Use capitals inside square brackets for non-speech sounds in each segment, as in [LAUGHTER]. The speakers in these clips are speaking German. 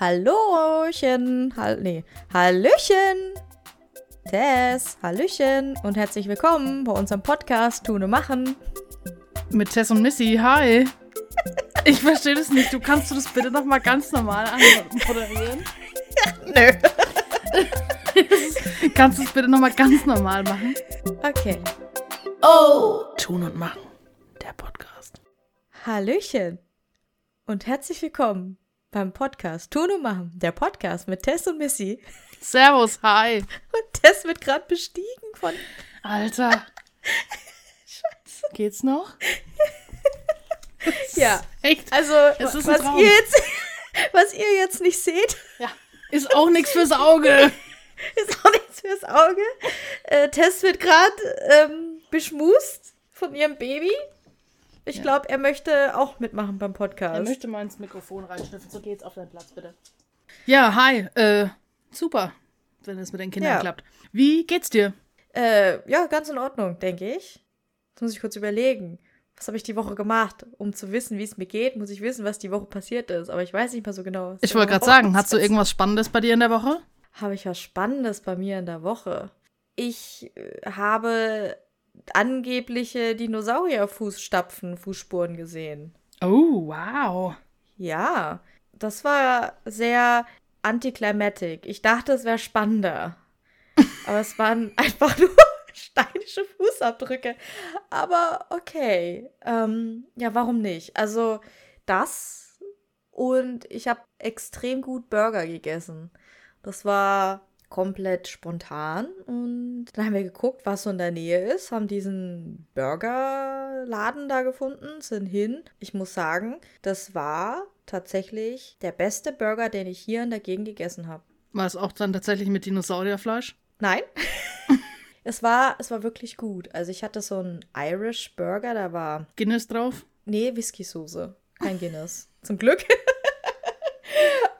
Hallochen, Hall nee, Hallöchen. Tess, Hallöchen und herzlich willkommen bei unserem Podcast Tun und Machen. Mit Tess und Missy, hi. Ich verstehe das nicht. Du kannst du das bitte nochmal ganz normal anmoderieren? [LAUGHS] Nö. [LAUGHS] kannst du es bitte nochmal ganz normal machen? Okay. Oh! Tun und Machen, der Podcast. Hallöchen und herzlich willkommen beim Podcast Tun und Machen, der Podcast mit Tess und Missy. [LAUGHS] Servus, hi. Und Tess wird gerade bestiegen von. Alter. [LAUGHS] Scheiße. Geht's noch? Ja, Echt? also Es ist was ihr jetzt, [LAUGHS] was ihr jetzt nicht seht, Ja. Ist auch nichts fürs Auge. ist auch nichts fürs Auge. Äh, Tess wird gerade ähm, beschmust von ihrem Baby. Ich Ja. glaube, er möchte auch mitmachen beim Er Podcast. möchte mal ins Mikrofon reinschnüffeln. So geht's auf deinen Platz, bitte. Ja, hi. Äh, super, wenn es mit den Kindern Ja. klappt. Wie geht's dir? Äh, ja, ganz in Ordnung, denke ich. Jetzt muss ich kurz überlegen. Was habe ich die Woche gemacht? Um zu wissen, wie es mir geht, muss ich wissen, was die Woche passiert ist. Aber ich weiß nicht mehr so genau. was Ich wollte gerade sagen, hast du irgendwas Spannendes bei dir in der Woche? Habe ich was Spannendes bei mir in der Woche? Ich äh, habe angebliche Dinosaurierfußstapfen, Fußspuren gesehen. Oh, wow. Ja, das war sehr anticlimactic. Ich dachte, es wäre spannender. Aber es waren [LAUGHS] einfach nur steinische Fußabdrücke. Aber okay. Ähm, ja, warum nicht? Also das und ich habe extrem gut Burger gegessen. Das war komplett spontan und dann haben wir geguckt, was so in der Nähe ist, haben diesen Burgerladen da gefunden, sind hin. Ich muss sagen, das war tatsächlich der beste Burger, den ich hier in der Gegend gegessen habe. War es auch dann tatsächlich mit Dinosaurierfleisch? Nein. [LAUGHS] es war, es war wirklich gut. Also ich hatte so einen Irish Burger, da war, Guinness drauf? nee, Whisky-Soße, kein Guinness. Zum Glück. [LAUGHS]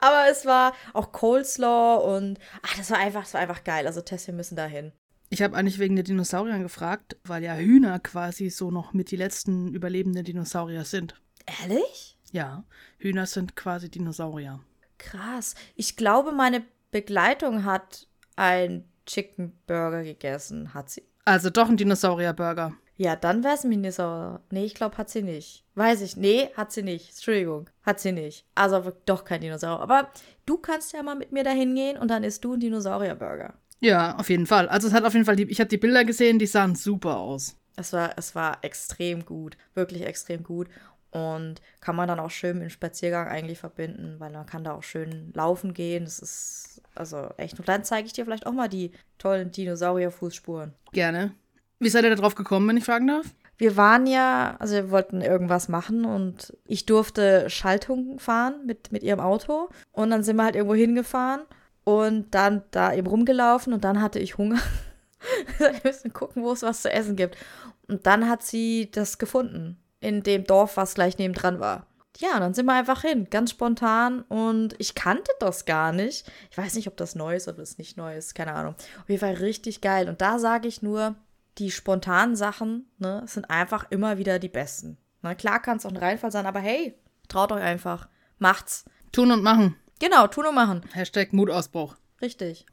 Aber es war auch Coleslaw und, ach, das war einfach, das war einfach geil. Also Tess, wir müssen da hin. Ich habe eigentlich wegen den Dinosauriern gefragt, weil ja Hühner quasi so noch mit die letzten überlebenden Dinosaurier sind. Ehrlich? Ja, Hühner sind quasi Dinosaurier. Krass. Ich glaube, meine Begleitung hat ein Chicken Burger gegessen. Hat sie? Also doch ein Dinosaurier-Burger. Ja, dann wäre es Minnesota. Nee, ich glaube, hat sie nicht. Weiß ich. Nee, hat sie nicht. Entschuldigung. Hat sie nicht. Also doch kein Dinosaurier. Aber du kannst ja mal mit mir dahin gehen und dann isst du einen Dinosaurier-Burger. Ja, auf jeden Fall. Also es hat auf jeden Fall, die, ich habe die Bilder gesehen, die sahen super aus. Es war, es war extrem gut. Wirklich extrem gut. Und kann man dann auch schön mit dem Spaziergang eigentlich verbinden, weil man kann da auch schön laufen gehen. Das ist also echt. Und dann zeige ich dir vielleicht auch mal die tollen Dinosaurier-Fußspuren. Gerne. Wie seid ihr da drauf gekommen, wenn ich fragen darf? Wir waren ja, also wir wollten irgendwas machen und ich durfte Schaltung fahren mit, mit ihrem Auto. Und dann sind wir halt irgendwo hingefahren und dann da eben rumgelaufen und dann hatte ich Hunger. [LAUGHS] wir müssen gucken, wo es was zu essen gibt. Und dann hat sie das gefunden in dem Dorf, was gleich nebendran war. Ja, dann sind wir einfach hin, ganz spontan und ich kannte das gar nicht. Ich weiß nicht, ob das neu ist oder es nicht neu ist, keine Ahnung. Auf jeden Fall richtig geil. Und da sage ich nur, die spontanen Sachen ne, sind einfach immer wieder die besten. Na, klar kann es auch ein Reinfall sein, aber hey, traut euch einfach. Macht's. Tun und machen. Genau, tun und machen. Hashtag Mutausbruch. Richtig.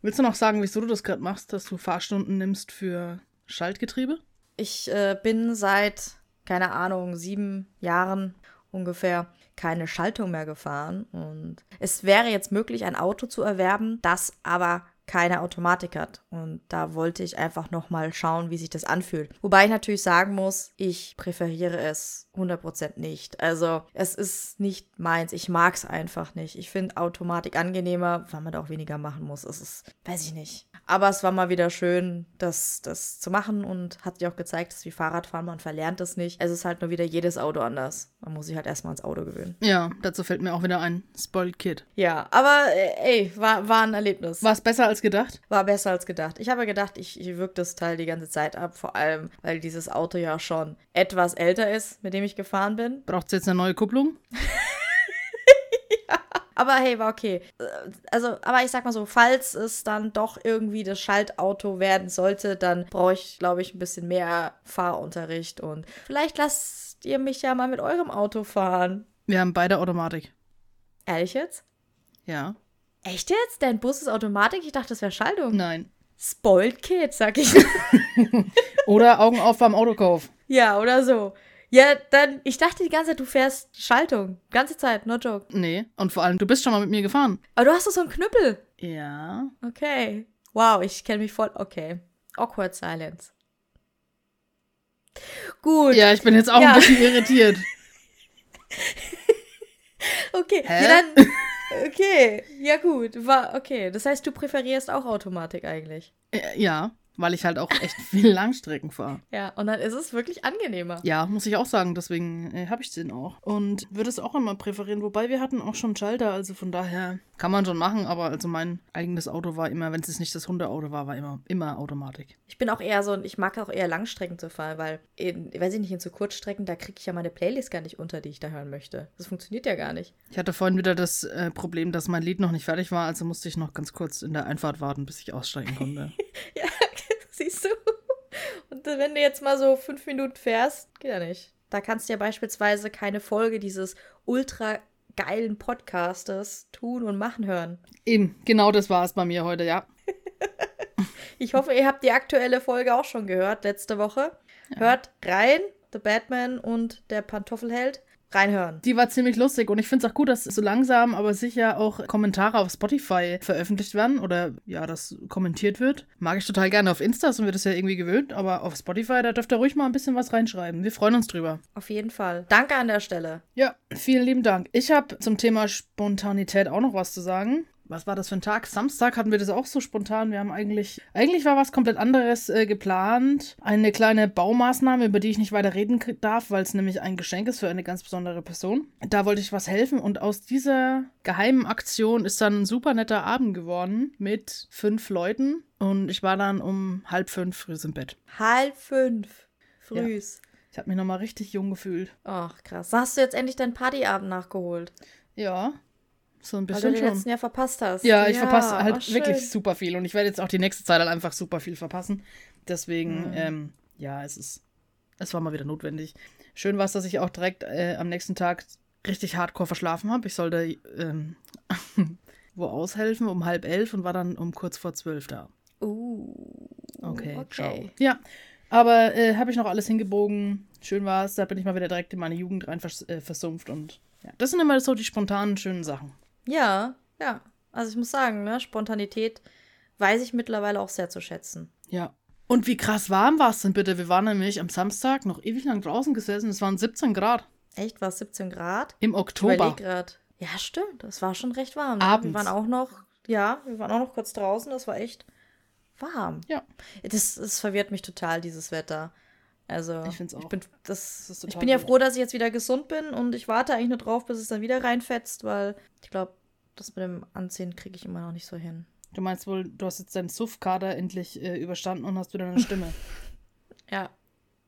Willst du noch sagen, wieso du das gerade machst, dass du Fahrstunden nimmst für Schaltgetriebe? Ich äh, bin seit, keine Ahnung, sieben Jahren ungefähr keine Schaltung mehr gefahren. Und es wäre jetzt möglich, ein Auto zu erwerben, das aber keine Automatik hat. Und da wollte ich einfach nochmal schauen, wie sich das anfühlt. Wobei ich natürlich sagen muss, ich präferiere es 100% nicht. Also es ist nicht meins. Ich mag es einfach nicht. Ich finde Automatik angenehmer, weil man da auch weniger machen muss. Es ist, weiß ich nicht. Aber es war mal wieder schön, das, das zu machen und hat dir auch gezeigt, dass wie Fahrradfahren, man verlernt es nicht. Es ist halt nur wieder jedes Auto anders. Man muss sich halt erstmal ans Auto gewöhnen. Ja, dazu fällt mir auch wieder ein Spoiled Kid. Ja, aber äh, ey, war, war ein Erlebnis. War es besser als gedacht? War besser als gedacht. Ich habe gedacht, ich, ich wirke das Teil die ganze Zeit ab, vor allem, weil dieses Auto ja schon etwas älter ist, mit dem ich gefahren bin. Braucht es jetzt eine neue Kupplung? [LAUGHS] Aber hey, war okay. Also, aber ich sag mal so, falls es dann doch irgendwie das Schaltauto werden sollte, dann brauche ich, glaube ich, ein bisschen mehr Fahrunterricht und vielleicht lasst ihr mich ja mal mit eurem Auto fahren. Wir haben beide Automatik. Ehrlich jetzt? Ja. Echt jetzt? Dein Bus ist Automatik? Ich dachte, das wäre Schaltung. Nein. Spoiled Kid, sag ich. [LAUGHS] Oder Augen auf beim Autokauf. ja, oder so. Ja, dann, ich dachte die ganze Zeit, du fährst Schaltung. Ganze Zeit, no joke. Nee. Und vor allem, du bist schon mal mit mir gefahren. Aber du hast doch so einen Knüppel. Ja. Okay. Wow, ich kenne mich voll. Okay. Awkward Silence. Gut. Ja, ich bin jetzt auch Ja. ein bisschen irritiert. [LAUGHS] Okay. Hä? Ja, dann. Okay. Ja, gut. War, okay. Das heißt, du präferierst auch Automatik eigentlich. Äh, Ja, weil ich halt auch echt viel [LAUGHS] Langstrecken fahre. Ja, und dann ist es wirklich angenehmer. Ja, muss ich auch sagen, deswegen äh, habe ich den auch. Und würde es auch immer präferieren, wobei wir hatten auch schon Schalter, also von daher kann man schon machen, aber also mein eigenes Auto war immer, wenn es nicht das Hundeauto war, war immer, immer Automatik. Ich bin auch eher so, ich mag auch eher Langstrecken zu fahren, weil, in, weiß ich nicht, in so Kurzstrecken, da kriege ich ja meine Playlist gar nicht unter, die ich da hören möchte. Das funktioniert ja gar nicht. Ich hatte vorhin wieder das äh, Problem, dass mein Lied noch nicht fertig war, also musste ich noch ganz kurz in der Einfahrt warten, bis ich aussteigen konnte. [LAUGHS] [LAUGHS] Ja, [LAUGHS] siehst du? Und wenn du jetzt mal so fünf Minuten fährst, geht ja nicht. Da kannst du ja beispielsweise keine Folge dieses ultra geilen Podcastes tun und machen hören. Eben, genau das war es bei mir heute, ja. [LAUGHS] Ich hoffe, ihr habt die aktuelle Folge auch schon gehört, letzte Woche. Hört rein, The Batman und der Pantoffelheld. Reinhören. Die war ziemlich lustig und ich finde es auch gut, dass so langsam, aber sicher auch Kommentare auf Spotify veröffentlicht werden oder ja, das kommentiert wird. Mag ich total gerne. Auf Insta sind wir das ja irgendwie gewöhnt, aber auf Spotify, da dürft ihr ruhig mal ein bisschen was reinschreiben. Wir freuen uns drüber. Auf jeden Fall. Danke an der Stelle. Ja, vielen lieben Dank. Ich habe zum Thema Spontanität auch noch was zu sagen. Was war das für ein Tag? Samstag hatten wir das auch so spontan. Wir haben eigentlich, eigentlich war was komplett anderes äh, geplant. Eine kleine Baumaßnahme, über die ich nicht weiter reden darf, weil es nämlich ein Geschenk ist für eine ganz besondere Person. Da wollte ich was helfen und aus dieser geheimen Aktion ist dann ein super netter Abend geworden mit fünf Leuten und ich war dann um halb fünf früh im Bett. Halb fünf. Frühs. Ich habe mich nochmal richtig jung gefühlt. Ach, krass. Hast du jetzt endlich deinen Partyabend nachgeholt? Ja, so ein Weil du bisschen den schon. letzten Jahr verpasst hast. Ja, ich verpasse oh, halt schön. wirklich super viel und ich werde jetzt auch die nächste Zeit halt einfach super viel verpassen. Deswegen, Mhm. ähm, ja, es ist, es war mal wieder notwendig. Schön war es, dass ich auch direkt äh, am nächsten Tag richtig hardcore verschlafen habe. Ich sollte ähm, [LAUGHS] wo aushelfen um halb elf und war dann um kurz vor zwölf da. Uh, Okay, okay. ciao. Ja, aber äh, habe ich noch alles hingebogen. Schön war es, da bin ich mal wieder direkt in meine Jugend rein vers äh, versumpft und ja, das sind immer so die spontanen, schönen Sachen. Ja, ja. Also ich muss sagen, ne, Spontanität weiß ich mittlerweile auch sehr zu schätzen. Ja. Und wie krass warm war es denn bitte? Wir waren nämlich am Samstag noch ewig lang draußen gesessen. Es waren 17 Grad Echt, war es 17 Grad? im Oktober. Ja, stimmt. Das war schon recht warm. Ne? Abends. Wir waren auch noch, ja, wir waren auch noch kurz draußen. Das war echt warm. Ja. Das, das verwirrt mich total, dieses Wetter. Also, Ich find's auch. Ich bin, das, Das ich bin ja froh, dass ich jetzt wieder gesund bin und ich warte eigentlich nur drauf, bis es dann wieder reinfetzt, weil ich glaube, das mit dem Anziehen kriege ich immer noch nicht so hin. Du meinst wohl, du hast jetzt deinen Suff-Kader endlich äh, überstanden und hast wieder eine Stimme. [LAUGHS] Ja.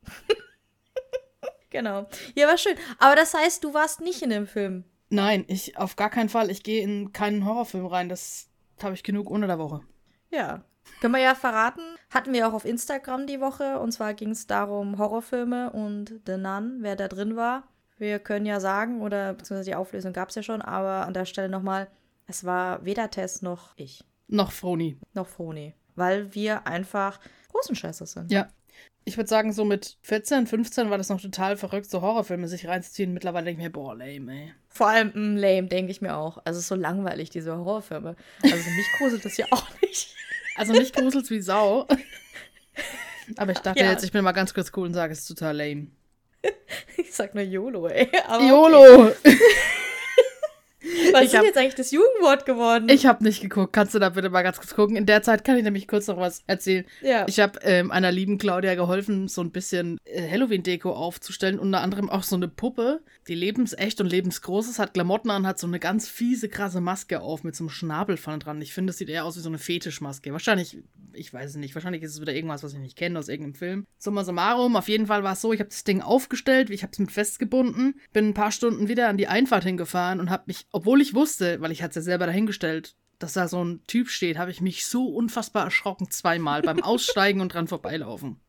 [LAUGHS] genau. Ja, war schön. Aber das heißt, du warst nicht in dem Film. Nein, ich auf gar keinen Fall. Ich gehe in keinen Horrorfilm rein. Das habe ich genug unter der Woche. Ja. Können wir ja verraten. Hatten wir auch auf Instagram die Woche. Und zwar ging es darum, Horrorfilme und The Nun, wer da drin war. Wir können ja sagen, oder beziehungsweise die Auflösung gab es ja schon, aber an der Stelle nochmal, es war weder Tess noch ich, Noch Froni. noch Froni. Weil wir einfach Rosenscheißer sind. Ja. Ich würde sagen, so mit 14, 15 war das noch total verrückt, so Horrorfilme sich reinzuziehen. Mittlerweile denke ich mir, boah, lame, ey. Vor allem mm, lame, denke ich mir auch. Also es ist so langweilig, diese Horrorfilme. Also mich gruselt das ja auch nicht. Also nicht gruselt's wie Sau. [LAUGHS] Aber ich dachte Ja. jetzt, ich bin mal ganz kurz cool und sage, es ist total lame. Ich sag nur YOLO, ey. Aber okay. [LAUGHS] Was Ich ist hab- jetzt eigentlich das Jugendwort geworden? Ich habe nicht geguckt. Kannst du da bitte mal ganz kurz gucken? In der Zeit kann ich nämlich kurz noch was erzählen. ja. Ich habe ähm, einer lieben Claudia geholfen, so ein bisschen äh, Halloween-Deko aufzustellen. Unter anderem auch so eine Puppe, die lebensecht und lebensgroß ist, hat Klamotten an, hat so eine ganz fiese, krasse Maske auf mit so einem Schnabel vorne dran. Ich finde, es sieht eher aus wie so eine Fetischmaske. Wahrscheinlich, ich weiß es nicht, wahrscheinlich ist es wieder irgendwas, was ich nicht kenne aus irgendeinem Film. Summa summarum, auf jeden Fall war es so, ich habe das Ding aufgestellt, ich habe es mit festgebunden, bin ein paar Stunden wieder an die Einfahrt hingefahren und habe mich, obwohl ich wusste, weil ich hatte es ja selber dahingestellt, dass da so ein Typ steht, habe ich mich so unfassbar erschrocken zweimal beim [LAUGHS] Aussteigen und dran vorbeilaufen.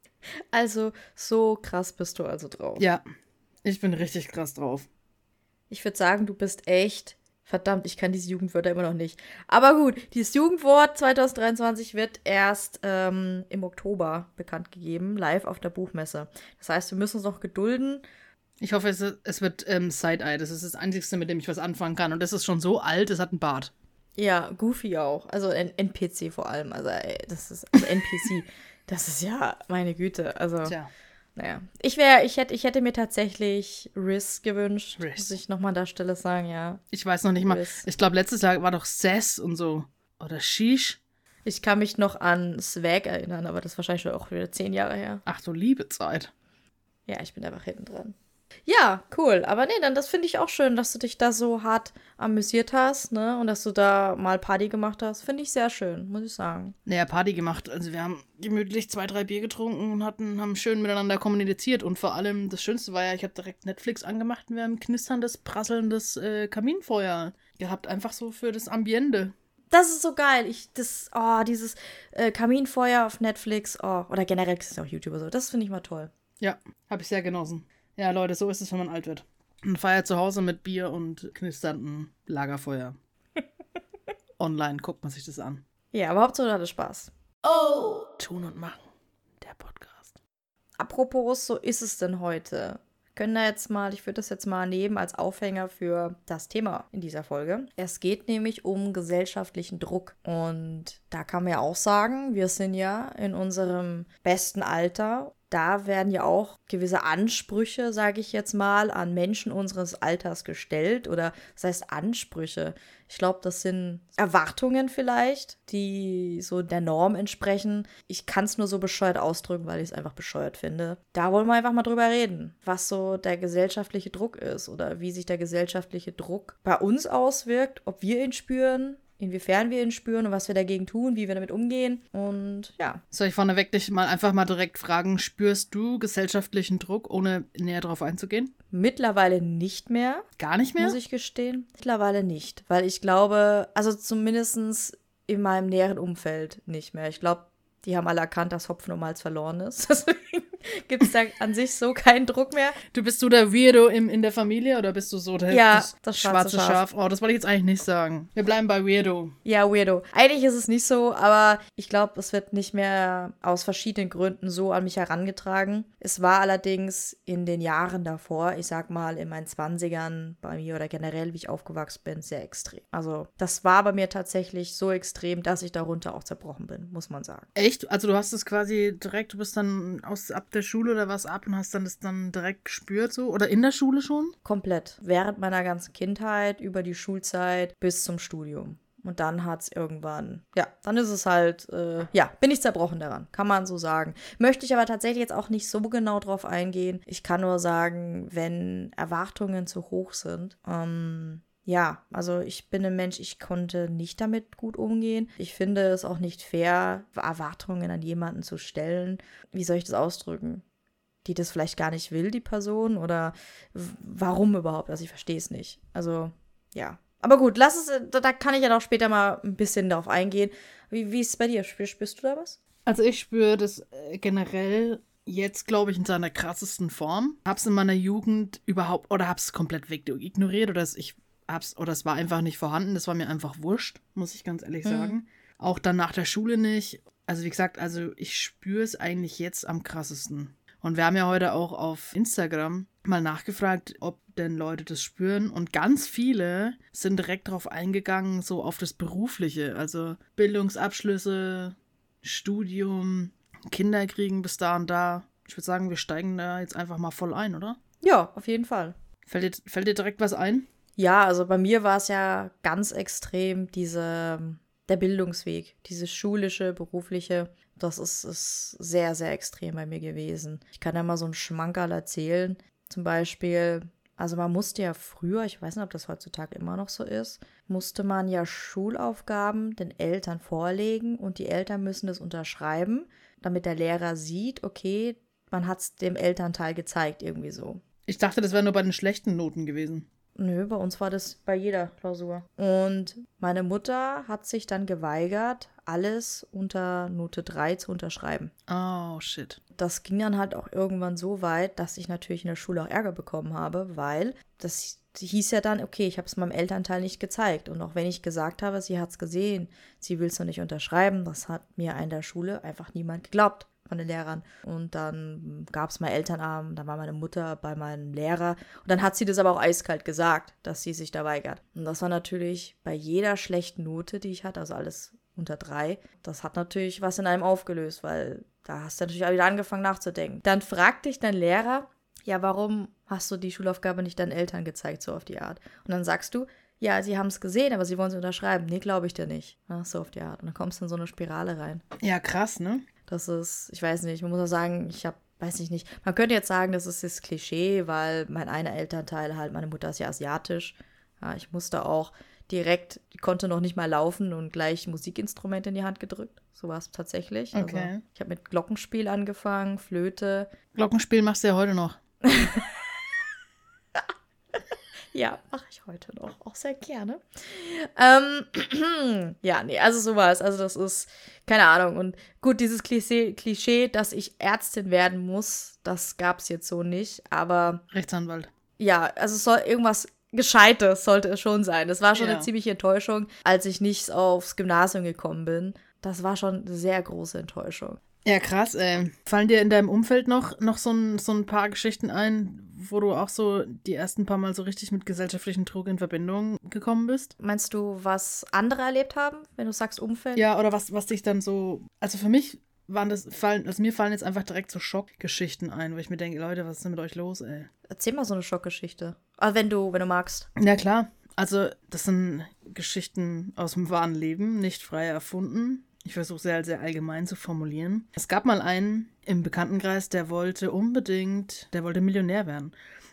Also, so krass bist du also drauf. Ja, ich bin richtig krass drauf. Ich würde sagen, du bist echt Verdammt, ich kann diese Jugendwörter immer noch nicht. Aber gut, dieses Jugendwort 2023 wird erst ähm, im Oktober bekannt gegeben, live auf der Buchmesse. Das heißt, wir müssen uns noch gedulden. Ich hoffe, es, es wird ähm, Side-Eye. Das ist das Einzige, mit dem ich was anfangen kann. Und das ist schon so alt, es hat einen Bart. Ja, Goofy auch. Also NPC vor allem. Also, ey, das ist also NPC. [LAUGHS] das ist ja meine Güte. Also. Tja. Naja, ich wäre, ich hätte, ich hätte mir tatsächlich Riz gewünscht, Riz. muss ich nochmal an der Stelle sagen, ja. Ich weiß noch nicht mal. Riz. Ich glaube, letztes Jahr war doch Sess und so. Oder Shish. Ich kann mich noch an Swag erinnern, aber das ist wahrscheinlich schon auch wieder zehn Jahre her. Ach du liebe Zeit. Ja, ich bin einfach hinten dran. Ja, cool. Aber nee, dann das finde ich auch schön, dass du dich da so hart amüsiert hast, ne? Und dass du da mal Party gemacht hast. Finde ich sehr schön, muss ich sagen. Naja, Party gemacht. Also wir haben gemütlich zwei, drei Bier getrunken und hatten, haben schön miteinander kommuniziert. Und vor allem das Schönste war ja, ich habe direkt Netflix angemacht und wir haben knisterndes, prasselndes äh, Kaminfeuer gehabt. Einfach so für das Ambiente. Das ist so geil. Ich, das, oh, dieses äh, Kaminfeuer auf Netflix, oh, oder generell ist es auch YouTuber so. Das finde ich mal toll. Ja, habe ich sehr genossen. Ja, Leute, so ist es, wenn man alt wird. Man feiert zu Hause mit Bier und knisternden Lagerfeuer. [LAUGHS] Online guckt man sich das an. Ja, aber Hauptsache hatte Spaß. Oh! Tun und machen. Der Podcast. Apropos, so ist es denn heute? können da jetzt mal, ich würde das jetzt mal nehmen als Aufhänger für das Thema in dieser Folge. Es geht nämlich um gesellschaftlichen Druck. Und da kann man ja auch sagen, wir sind ja in unserem besten Alter da werden ja auch gewisse Ansprüche, sage ich jetzt mal, an Menschen unseres Alters gestellt. Oder das heißt Ansprüche. Ich glaube, das sind Erwartungen vielleicht, die so der Norm entsprechen. Ich kann es nur so bescheuert ausdrücken, weil ich es einfach bescheuert finde. Da wollen wir einfach mal drüber reden, was so der gesellschaftliche Druck ist oder wie sich der gesellschaftliche Druck bei uns auswirkt, ob wir ihn spüren, inwiefern wir ihn spüren und was wir dagegen tun, wie wir damit umgehen. Und ja. Soll ich vorneweg dich mal einfach mal direkt fragen, spürst du gesellschaftlichen Druck, ohne näher darauf einzugehen? Mittlerweile nicht mehr. Gar nicht mehr? Muss ich gestehen. Mittlerweile nicht. Weil ich glaube, also zumindest in meinem näheren Umfeld nicht mehr. Ich glaube, die haben alle erkannt, dass Hopfen und Malz verloren ist. [LAUGHS] Deswegen gibt es da an sich so keinen Druck mehr. Du bist du der Weirdo im, in der Familie oder bist du so der ja, das, das schwarze, schwarze Schaf? Schaf? Oh, das wollte ich jetzt eigentlich nicht sagen. Wir bleiben bei Weirdo. Ja, Weirdo. Eigentlich ist es nicht so, aber ich glaube, es wird nicht mehr aus verschiedenen Gründen so an mich herangetragen. Es war allerdings in den Jahren davor, ich sag mal in meinen 20ern bei mir oder generell, wie ich aufgewachsen bin, sehr extrem. Also, das war bei mir tatsächlich so extrem, dass ich darunter auch zerbrochen bin, muss man sagen. Echt? Also, du hast es quasi direkt, du bist dann aus, ab der Schule oder was ab und hast dann das dann direkt gespürt so? Oder in der Schule schon? Komplett. Während meiner ganzen Kindheit, über die Schulzeit bis zum Studium. Und dann hat es irgendwann, ja, dann ist es halt, äh, ja, bin ich zerbrochen daran, kann man so sagen. Möchte ich aber tatsächlich jetzt auch nicht so genau drauf eingehen. Ich kann nur sagen, wenn Erwartungen zu hoch sind, ähm, ja, also ich bin ein Mensch, ich konnte nicht damit gut umgehen. Ich finde es auch nicht fair, Erwartungen an jemanden zu stellen. Wie soll ich das ausdrücken? Die das vielleicht gar nicht will, die Person? Oder warum überhaupt? Also ich verstehe es nicht. Also, ja. Aber gut, lass es, da kann ich ja noch später mal ein bisschen darauf eingehen. Wie, wie ist es bei dir? Spürst, spürst du da was? Also ich spüre das äh, generell jetzt, glaube ich, in seiner krassesten Form. Hab's in meiner Jugend überhaupt, oder hab's komplett weg ignoriert, oder ich hab's, oder es war einfach nicht vorhanden. Das war mir einfach wurscht, muss ich ganz ehrlich mhm. sagen. Auch dann nach der Schule nicht. Also wie gesagt, also ich spüre es eigentlich jetzt am krassesten. Und wir haben ja heute auch auf Instagram mal nachgefragt, ob denn Leute das spüren. Und ganz viele sind direkt darauf eingegangen, so auf das Berufliche. Also Bildungsabschlüsse, Studium, Kinder kriegen bis da und da. Ich würde sagen, wir steigen da jetzt einfach mal voll ein, oder? Ja, auf jeden Fall. Fällt dir, fällt dir direkt was ein? Ja, also bei mir war es ja ganz extrem diese, der Bildungsweg, dieses schulische, berufliche. Das ist, ist sehr, sehr extrem bei mir gewesen. Ich kann da mal so einen Schmankerl erzählen. Zum Beispiel, also man musste ja früher, ich weiß nicht, ob das heutzutage immer noch so ist, musste man ja Schulaufgaben den Eltern vorlegen und die Eltern müssen das unterschreiben, damit der Lehrer sieht, okay, man hat es dem Elternteil gezeigt, irgendwie so. Ich dachte, das wäre nur bei den schlechten Noten gewesen. Nö, bei uns war das bei jeder Klausur. Und meine Mutter hat sich dann geweigert, alles unter Note 3 zu unterschreiben. Oh, shit. Das ging dann halt auch irgendwann so weit, dass ich natürlich in der Schule auch Ärger bekommen habe, weil das hieß ja dann, okay, ich habe es meinem Elternteil nicht gezeigt. Und auch wenn ich gesagt habe, sie hat es gesehen, sie will es noch nicht unterschreiben, das hat mir in der Schule einfach niemand geglaubt von den Lehrern. Und dann gab es mal Elternabend, dann war meine Mutter bei meinem Lehrer. Und dann hat sie das aber auch eiskalt gesagt, dass sie sich da weigert. Und das war natürlich bei jeder schlechten Note, die ich hatte, also alles unter drei, das hat natürlich was in einem aufgelöst, weil da hast du natürlich auch wieder angefangen nachzudenken. Dann fragt dich dein Lehrer, ja, warum hast du die Schulaufgabe nicht deinen Eltern gezeigt, so auf die Art? Und dann sagst du, ja, sie haben es gesehen, aber sie wollen es unterschreiben. Nee, glaube ich dir nicht. Ja, so auf die Art. Und dann kommst du in so eine Spirale rein. Ja, krass, ne? Das ist, ich weiß nicht, man muss auch sagen, ich habe, weiß ich nicht, man könnte jetzt sagen, das ist das Klischee, weil mein einer Elternteil halt, meine Mutter ist ja asiatisch. Ja, ich musste auch direkt, die konnte noch nicht mal laufen und gleich Musikinstrumente in die Hand gedrückt. So war es tatsächlich. Also, Okay. ich habe mit Glockenspiel angefangen, Flöte. Glockenspiel machst du ja heute noch. [LAUGHS] Ja, mache ich heute noch. Auch sehr gerne. Ähm, [CLEARS THROAT] ja, nee, also so war es. Also das ist, keine Ahnung. Und gut, dieses Klischee, Klischee, dass ich Ärztin werden muss, das gab es jetzt so nicht. Aber Rechtsanwalt. ja, also es soll irgendwas Gescheites sollte es schon sein. Das war schon Ja. eine ziemliche Enttäuschung, als ich nicht aufs Gymnasium gekommen bin. Das war schon eine sehr große Enttäuschung. Ja, krass, ey. Fallen dir in deinem Umfeld noch, noch so, ein, so ein paar Geschichten ein, wo du auch so die ersten paar Mal so richtig mit gesellschaftlichen Druck in Verbindung gekommen bist? Meinst du, was andere erlebt haben, wenn du sagst Umfeld? Ja, oder was, was dich dann so. Also für mich waren das, fallen, also mir fallen jetzt einfach direkt so Schockgeschichten ein, wo ich mir denke, Leute, was ist denn mit euch los, ey? Erzähl mal so eine Schockgeschichte. Aber wenn du, wenn du magst. Ja, klar. Also, das sind Geschichten aus dem wahren Leben, nicht frei erfunden. Ich versuche halt sehr allgemein zu formulieren. Es gab mal einen im Bekanntenkreis, der wollte unbedingt, der wollte Millionär werden.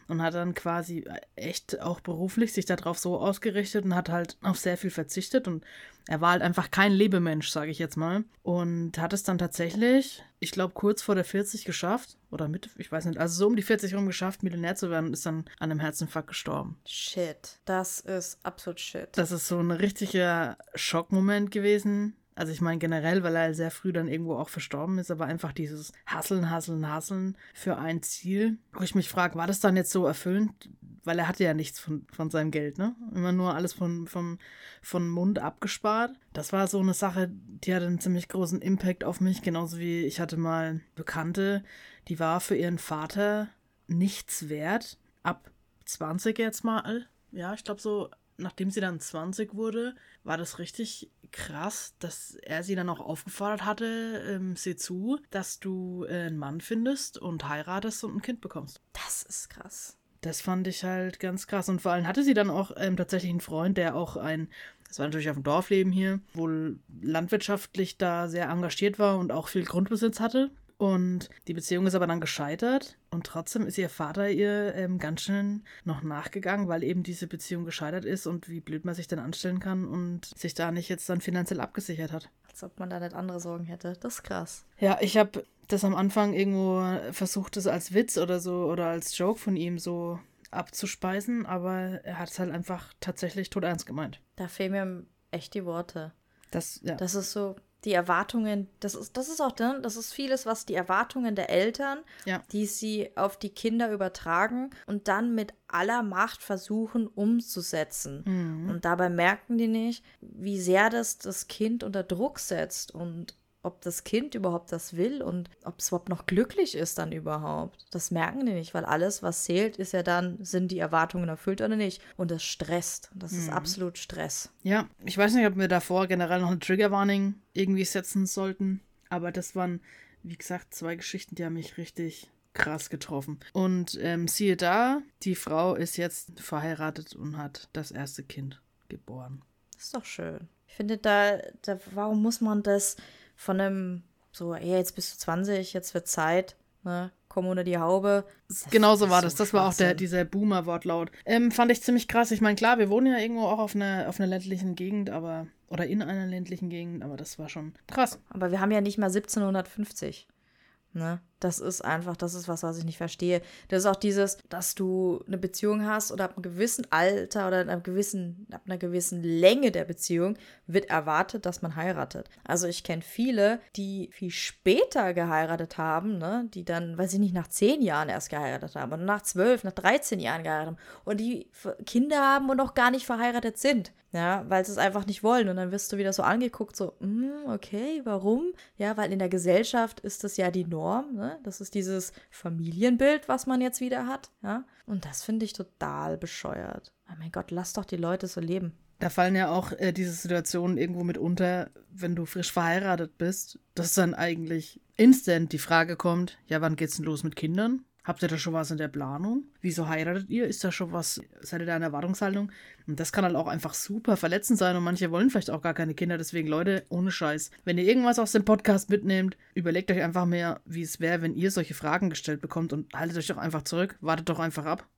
Und hat dann quasi echt auch beruflich sich darauf so ausgerichtet und hat halt auf sehr viel verzichtet. Und er war halt einfach kein Lebemensch, sage ich jetzt mal. Und hat es dann tatsächlich, ich glaube, kurz vor der 40 geschafft. Oder mit, ich weiß nicht, also so um die 40 rum geschafft, Millionär zu werden und ist dann an einem Herzinfarkt gestorben. Shit. Das ist absolut shit. Das ist so ein richtiger Schockmoment gewesen. Also ich meine generell, weil er sehr früh dann irgendwo auch verstorben ist, aber einfach dieses Hasseln, Hasseln, Hasseln für ein Ziel, wo ich mich frage, war das dann jetzt so erfüllend? Weil er hatte ja nichts von, von seinem Geld, ne? Immer nur alles von, vom, von Mund abgespart. Das war so eine Sache, die hatte einen ziemlich großen Impact auf mich, genauso wie ich hatte mal Bekannte, die war für ihren Vater nichts wert, ab 20 jetzt mal. Ja, ich glaube so nachdem sie dann 20 wurde, war das richtig krass, dass er sie dann auch aufgefordert hatte, ähm, sieh zu, dass du äh, einen Mann findest und heiratest und ein Kind bekommst. Das ist krass. Das fand ich halt ganz krass. Und vor allem hatte sie dann auch ähm, tatsächlich einen Freund, der auch ein, das war natürlich auf dem Dorfleben hier, wohl landwirtschaftlich da sehr engagiert war und auch viel Grundbesitz hatte. Und die Beziehung ist aber dann gescheitert und trotzdem ist ihr Vater ihr ähm, ganz schön noch nachgegangen, weil eben diese Beziehung gescheitert ist und wie blöd man sich dann anstellen kann und sich da nicht jetzt dann finanziell abgesichert hat. Als ob man da nicht andere Sorgen hätte. Das ist krass. Ja, ich habe das am Anfang irgendwo versucht, das als Witz oder so oder als Joke von ihm so abzuspeisen, aber er hat es halt einfach tatsächlich tot ernst gemeint. Da fehlen mir echt die Worte. Das, ja. Das ist so, die Erwartungen, das ist, das ist auch, ne, das ist vieles, was die Erwartungen der Eltern, Ja. die sie auf die Kinder übertragen und dann mit aller Macht versuchen umzusetzen. Mhm. Und dabei merken die nicht, wie sehr das das Kind unter Druck setzt und ob das Kind überhaupt das will und ob es überhaupt noch glücklich ist dann überhaupt. Das merken die nicht, weil alles, was zählt, ist ja dann, sind die Erwartungen erfüllt oder nicht. Und das stresst. Das ist absolut Stress. Ja, ich weiß nicht, ob wir davor generell noch eine Triggerwarning irgendwie setzen sollten, aber das waren, wie gesagt, zwei Geschichten, die haben mich richtig krass getroffen. Und ähm, siehe da, die Frau ist jetzt verheiratet und hat das erste Kind geboren. Das ist doch schön. Ich finde, da, da warum muss man das von einem, so, ey, jetzt bist du 20, jetzt wird Zeit, ne? Komm unter die Haube. Das Genauso ist war so das. Das war auch der, dieser Boomer-Wortlaut. Ähm, fand ich ziemlich krass. Ich meine, klar, wir wohnen ja irgendwo auch auf einer, auf einer ländlichen Gegend, aber, oder in einer ländlichen Gegend, aber das war schon krass. Aber wir haben ja nicht mal 1750. Ne? Das ist einfach, das ist was, was ich nicht verstehe. Das ist auch dieses, dass du eine Beziehung hast oder ab einem gewissen Alter oder einem gewissen, ab einer gewissen Länge der Beziehung wird erwartet, dass man heiratet. Also ich kenne viele, die viel später geheiratet haben, ne, die dann, weiß ich nicht, nach zehn Jahren erst geheiratet haben oder nach zwölf, nach 13 Jahren geheiratet haben und die Kinder haben und noch gar nicht verheiratet sind. Ja, weil sie es einfach nicht wollen. Und dann wirst du wieder so angeguckt, so, mm, okay, warum? Ja, weil in der Gesellschaft ist das ja die Norm. Ne? Das ist dieses Familienbild, was man jetzt wieder hat. Ja, und das finde ich total bescheuert. Oh mein Gott, lass doch die Leute so leben. Da fallen ja auch äh, diese Situationen irgendwo mit unter, wenn du frisch verheiratet bist, dass dann eigentlich instant die Frage kommt, ja, wann geht's denn los mit Kindern? Habt ihr da schon was in der Planung? Wieso heiratet ihr? Ist da schon was? Seid ihr da in Erwartungshaltung? Und das kann halt auch einfach super verletzend sein und manche wollen vielleicht auch gar keine Kinder. Deswegen, Leute, ohne Scheiß. Wenn ihr irgendwas aus dem Podcast mitnehmt, überlegt euch einfach mehr, wie es wäre, wenn ihr solche Fragen gestellt bekommt und haltet euch doch einfach zurück. Wartet doch einfach ab.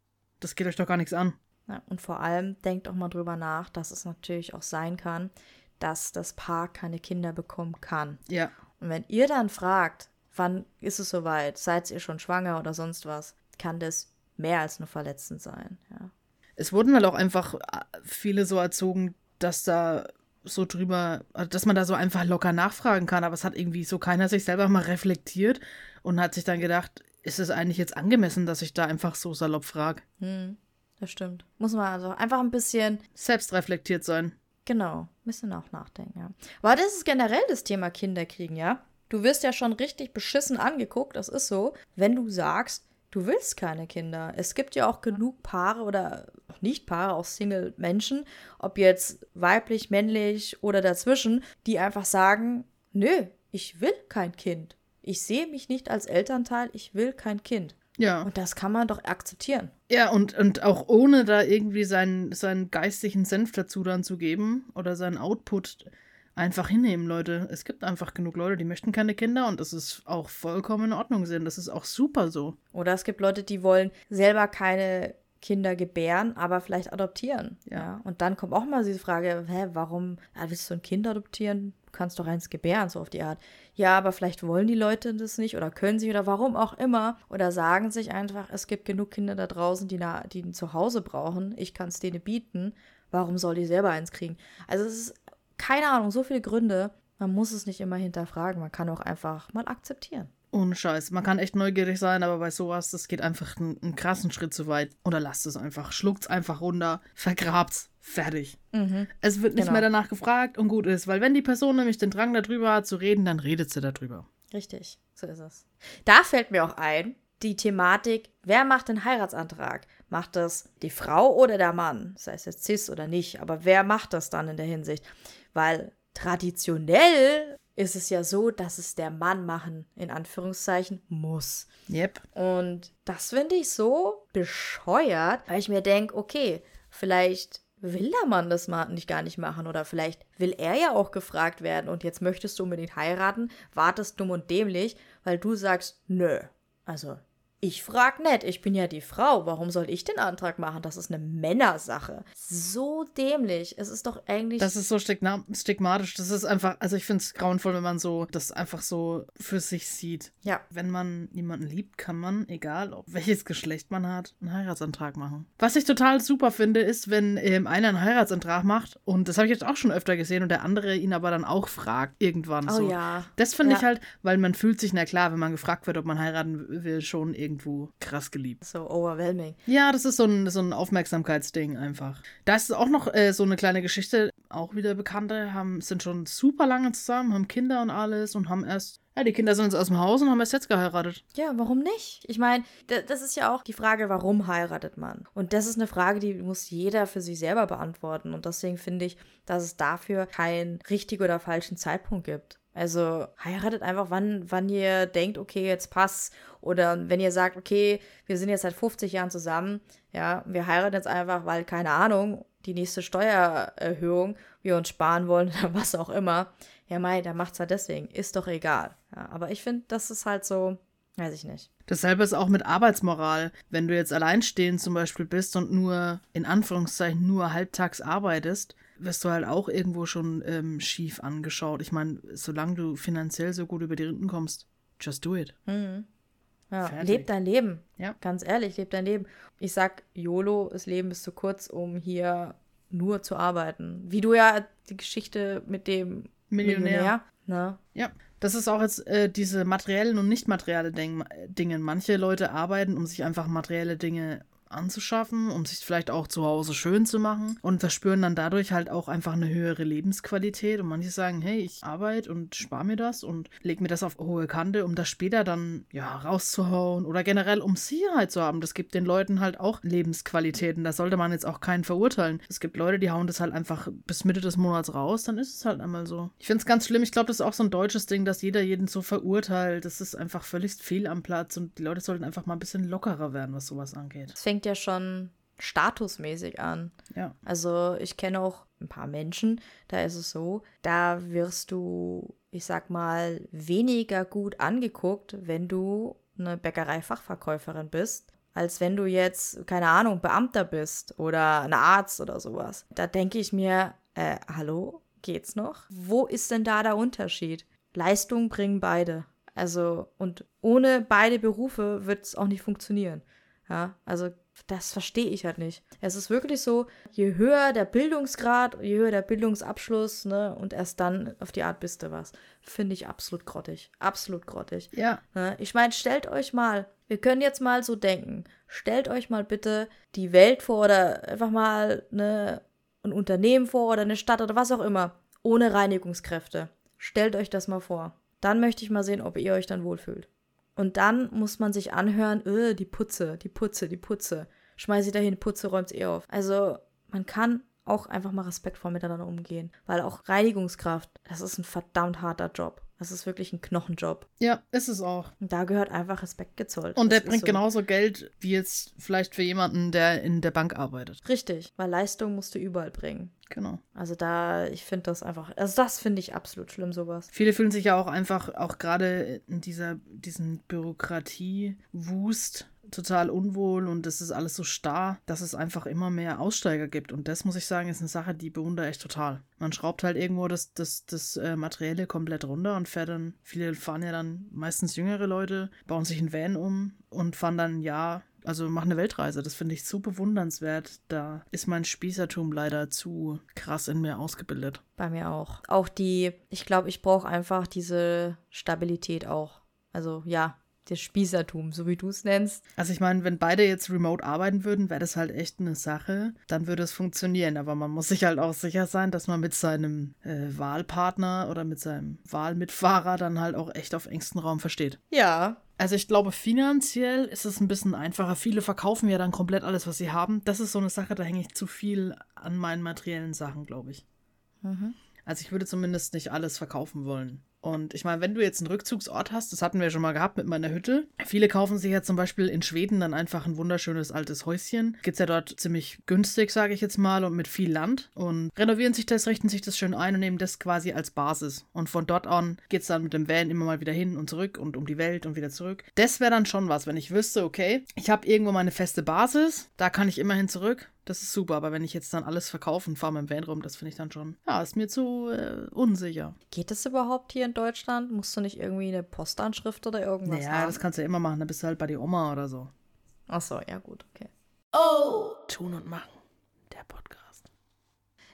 Das geht euch doch gar nichts an. Ja, und vor allem denkt auch mal drüber nach, dass es natürlich auch sein kann, dass das Paar keine Kinder bekommen kann. Ja. Und wenn ihr dann fragt, wann ist es soweit? Seid ihr schon schwanger oder sonst was? Kann das mehr als nur verletzend sein, ja. Es wurden halt auch einfach äh, viele so erzogen, dass da so drüber, also dass man da so einfach locker nachfragen kann, aber es hat irgendwie so keiner sich selber mal reflektiert und hat sich dann gedacht, ist es eigentlich jetzt angemessen, dass ich da einfach so salopp frage? Hm, das stimmt. Muss man also einfach ein bisschen selbstreflektiert sein. Genau, bisschen auch nachdenken, ja. Aber das ist generell das Thema Kinderkriegen, ja. Du wirst ja schon richtig beschissen angeguckt, das ist so, wenn du sagst, du willst keine Kinder. Es gibt ja auch genug Paare oder nicht Paare, auch Single-Menschen, ob jetzt weiblich, männlich oder dazwischen, die einfach sagen, nö, ich will kein Kind. Ich sehe mich nicht als Elternteil, ich will kein Kind. Ja. Und das kann man doch akzeptieren. Ja, und, und auch ohne da irgendwie seinen, seinen geistigen Senf dazu dann zu geben oder seinen Output einfach hinnehmen, Leute. Es gibt einfach genug Leute, die möchten keine Kinder und das ist auch vollkommen in Ordnung sind. Das ist auch super so. Oder es gibt Leute, die wollen selber keine Kinder gebären, aber vielleicht adoptieren. Ja. ja. Und dann kommt auch mal diese Frage, hä, warum ja, willst du ein Kind adoptieren? Du kannst doch eins gebären, so auf die Art. Ja, aber vielleicht wollen die Leute das nicht oder können sie oder warum auch immer. Oder sagen sich einfach, es gibt genug Kinder da draußen, die, na, die ein Zuhause brauchen. Ich kann es denen bieten. Warum soll die selber eins kriegen? Also es ist keine Ahnung, so viele Gründe. Man muss es nicht immer hinterfragen. Man kann auch einfach mal akzeptieren. Ohne Scheiß. Man kann echt neugierig sein, aber bei sowas, das geht einfach einen, einen krassen Schritt zu weit. Oder lasst es einfach. Schluckt es einfach runter, vergrabt's, fertig. Mhm. Es wird nicht genau. mehr danach gefragt und gut ist, weil wenn die Person nämlich den Drang darüber hat zu reden, dann redet sie darüber. Richtig, so ist es. Da fällt mir auch ein, die Thematik, wer macht den Heiratsantrag? Macht das die Frau oder der Mann? Sei es jetzt cis oder nicht, aber wer macht das dann in der Hinsicht? Weil traditionell ist es ja so, dass es der Mann machen, in Anführungszeichen, muss. Yep. Und das finde ich so bescheuert, weil ich mir denke, okay, vielleicht will der Mann das mal nicht gar nicht machen oder vielleicht will er ja auch gefragt werden und jetzt möchtest du unbedingt heiraten, wartest dumm und dämlich, weil du sagst, nö. Also ich frag nicht, ich bin ja die Frau. Warum soll ich den Antrag machen? Das ist eine Männersache. So dämlich. Es ist doch eigentlich. Das ist so stigmatisch. Das ist einfach, also ich finde es grauenvoll, wenn man so das einfach so für sich sieht. Ja. Wenn man jemanden liebt, kann man, egal ob welches Geschlecht man hat, einen Heiratsantrag machen. Was ich total super finde, ist, wenn ähm, einer einen Heiratsantrag macht und das habe ich jetzt auch schon öfter gesehen und der andere ihn aber dann auch fragt, irgendwann oh, so. ja. Das finde ja. ich halt, weil man fühlt sich, na klar, wenn man gefragt wird, ob man heiraten will, schon irgendwie irgendwo krass geliebt. So overwhelming. Ja, das ist so ein, so ein Aufmerksamkeitsding einfach. Da ist auch noch äh, so eine kleine Geschichte, auch wieder Bekannte, haben, sind schon super lange zusammen, haben Kinder und alles und haben erst ja, die Kinder sind jetzt aus dem Haus und haben erst jetzt geheiratet. Ja, warum nicht? Ich meine, das ist ja auch die Frage, warum heiratet man? Und das ist eine Frage, die muss jeder für sich selber beantworten. Und deswegen finde ich, dass es dafür keinen richtigen oder falschen Zeitpunkt gibt. Also heiratet einfach, wann, wann ihr denkt, okay, jetzt passt. Oder wenn ihr sagt, okay, wir sind jetzt seit 50 Jahren zusammen, ja, wir heiraten jetzt einfach, weil, keine Ahnung, die nächste Steuererhöhung wir uns sparen wollen [LAUGHS] oder was auch immer. Ja, mei, dann macht's halt deswegen. Ist doch egal. Ja, aber ich finde, das ist halt so, weiß ich nicht. Dasselbe ist auch mit Arbeitsmoral. Wenn du jetzt alleinstehend zum Beispiel bist und nur, in Anführungszeichen, nur halbtags arbeitest, wirst du halt auch irgendwo schon ähm, schief angeschaut. Ich meine, solange du finanziell so gut über die Rinden kommst, just do it. Mhm. Ja, leb dein Leben. Ja. Ganz ehrlich, leb dein Leben. Ich sag, YOLO, das Leben ist zu kurz, um hier nur zu arbeiten. Wie du ja die Geschichte mit dem Millionär. ne? Ja, das ist auch jetzt äh, diese materiellen und nicht materielle Ding Dinge. Manche Leute arbeiten, um sich einfach materielle Dinge anzuschaffen, um sich vielleicht auch zu Hause schön zu machen und verspüren dann dadurch halt auch einfach eine höhere Lebensqualität. Und manche sagen, hey, ich arbeite und spare mir das und lege mir das auf hohe Kante, um das später dann ja rauszuhauen oder generell um Sicherheit zu haben. Das gibt den Leuten halt auch Lebensqualitäten. Da sollte man jetzt auch keinen verurteilen. Es gibt Leute, die hauen das halt einfach bis Mitte des Monats raus, dann ist es halt einmal so. Ich finde es ganz schlimm. Ich glaube, das ist auch so ein deutsches Ding, dass jeder jeden so verurteilt. Das ist einfach völlig fehl am Platz und die Leute sollten einfach mal ein bisschen lockerer werden, was sowas angeht. Es fängt ja schon statusmäßig an. Ja. Also ich kenne auch ein paar Menschen, da ist es so, da wirst du, ich sag mal, weniger gut angeguckt, wenn du eine Bäckerei-Fachverkäuferin bist, als wenn du jetzt, keine Ahnung, Beamter bist oder ein Arzt oder sowas. Da denke ich mir, äh, hallo, geht's noch? Wo ist denn da der Unterschied? Leistung bringen beide. Also, und ohne beide Berufe wird es auch nicht funktionieren. Ja, also das verstehe ich halt nicht. Es ist wirklich so, je höher der Bildungsgrad, je höher der Bildungsabschluss, ne, und erst dann auf die Art bist du was. Finde ich absolut grottig. Absolut grottig. Ja. Ne? Ich meine, stellt euch mal, wir können jetzt mal so denken, stellt euch mal bitte die Welt vor oder einfach mal ne, ein Unternehmen vor oder eine Stadt oder was auch immer, ohne Reinigungskräfte. Stellt euch das mal vor. Dann möchte ich mal sehen, ob ihr euch dann wohlfühlt. Und dann muss man sich anhören, öh, die Putze, die Putze, die Putze. Schmeiß sie dahin, Putze räumt's eh auf. Also, man kann auch einfach mal respektvoll miteinander umgehen. Weil auch Reinigungskraft, das ist ein verdammt harter Job. Das ist wirklich ein Knochenjob. Ja, ist es auch. Und da gehört einfach Respekt gezollt. Und der Das ist bringt so. genauso Geld wie jetzt vielleicht für jemanden, der in der Bank arbeitet. Richtig, weil Leistung musst du überall bringen. Genau. Also da, ich finde das einfach, also das finde ich absolut schlimm, sowas. Viele fühlen sich ja auch einfach, auch gerade in dieser, diesen Bürokratie-Wust total unwohl und es ist alles so starr, dass es einfach immer mehr Aussteiger gibt. Und das muss ich sagen, ist eine Sache, die bewundere ich total. Man schraubt halt irgendwo das, das, das äh, Materielle komplett runter und fährt dann, viele fahren ja dann meistens jüngere Leute, bauen sich ein Van um und fahren dann Jahr also machen eine Weltreise. Das finde ich so bewundernswert. Da ist mein Spießertum leider zu krass in mir ausgebildet. Bei mir auch. Auch die, ich glaube, ich brauche einfach diese Stabilität auch. Also ja, das Spießertum, so wie du es nennst. Also ich meine, wenn beide jetzt remote arbeiten würden, wäre das halt echt eine Sache. Dann würde es funktionieren. Aber man muss sich halt auch sicher sein, dass man mit seinem äh, Wahlpartner oder mit seinem Wahlmitfahrer dann halt auch echt auf engstem Raum versteht. Ja. Also ich glaube, finanziell ist es ein bisschen einfacher. Viele verkaufen ja dann komplett alles, was sie haben. Das ist so eine Sache, da hänge ich zu viel an meinen materiellen Sachen, glaube ich. Mhm. Also ich würde zumindest nicht alles verkaufen wollen. Und ich meine, wenn du jetzt einen Rückzugsort hast, das hatten wir schon mal gehabt mit meiner Hütte. Viele kaufen sich ja zum Beispiel in Schweden dann einfach ein wunderschönes altes Häuschen. Gibt's ja dort ziemlich günstig, sage ich jetzt mal, und mit viel Land. Und renovieren sich das, richten sich das schön ein und nehmen das quasi als Basis. Und von dort an geht's dann mit dem Van immer mal wieder hin und zurück und um die Welt und wieder zurück. Das wäre dann schon was, wenn ich wüsste, okay, ich habe irgendwo meine feste Basis, da kann ich immerhin zurück. Das ist super, aber wenn ich jetzt dann alles verkaufe und fahre mit dem Van rum, das finde ich dann schon, ja, ist mir zu äh, unsicher. Geht das überhaupt hier in Deutschland? Musst du nicht irgendwie eine Postanschrift oder irgendwas Naja, haben? das kannst du ja immer machen, dann bist du halt bei die Oma oder so. Ach so, ja gut, okay. Tun und machen, der Podcast.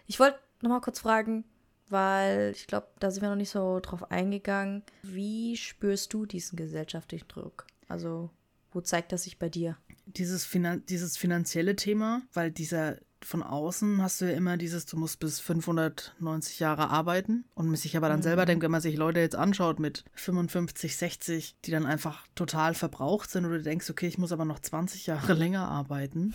Ich wollte noch mal kurz fragen, weil ich glaube, da sind wir noch nicht so drauf eingegangen. Wie spürst du diesen gesellschaftlichen Druck? Also, wo zeigt das sich bei dir? Dieses, Finan dieses finanzielle Thema, weil dieser von außen hast du ja immer dieses, du musst bis 590 Jahre arbeiten und sich aber dann selber denkt, wenn man sich Leute jetzt anschaut mit 55, 60, die dann einfach total verbraucht sind oder du denkst, okay, ich muss aber noch 20 Jahre [LAUGHS] länger arbeiten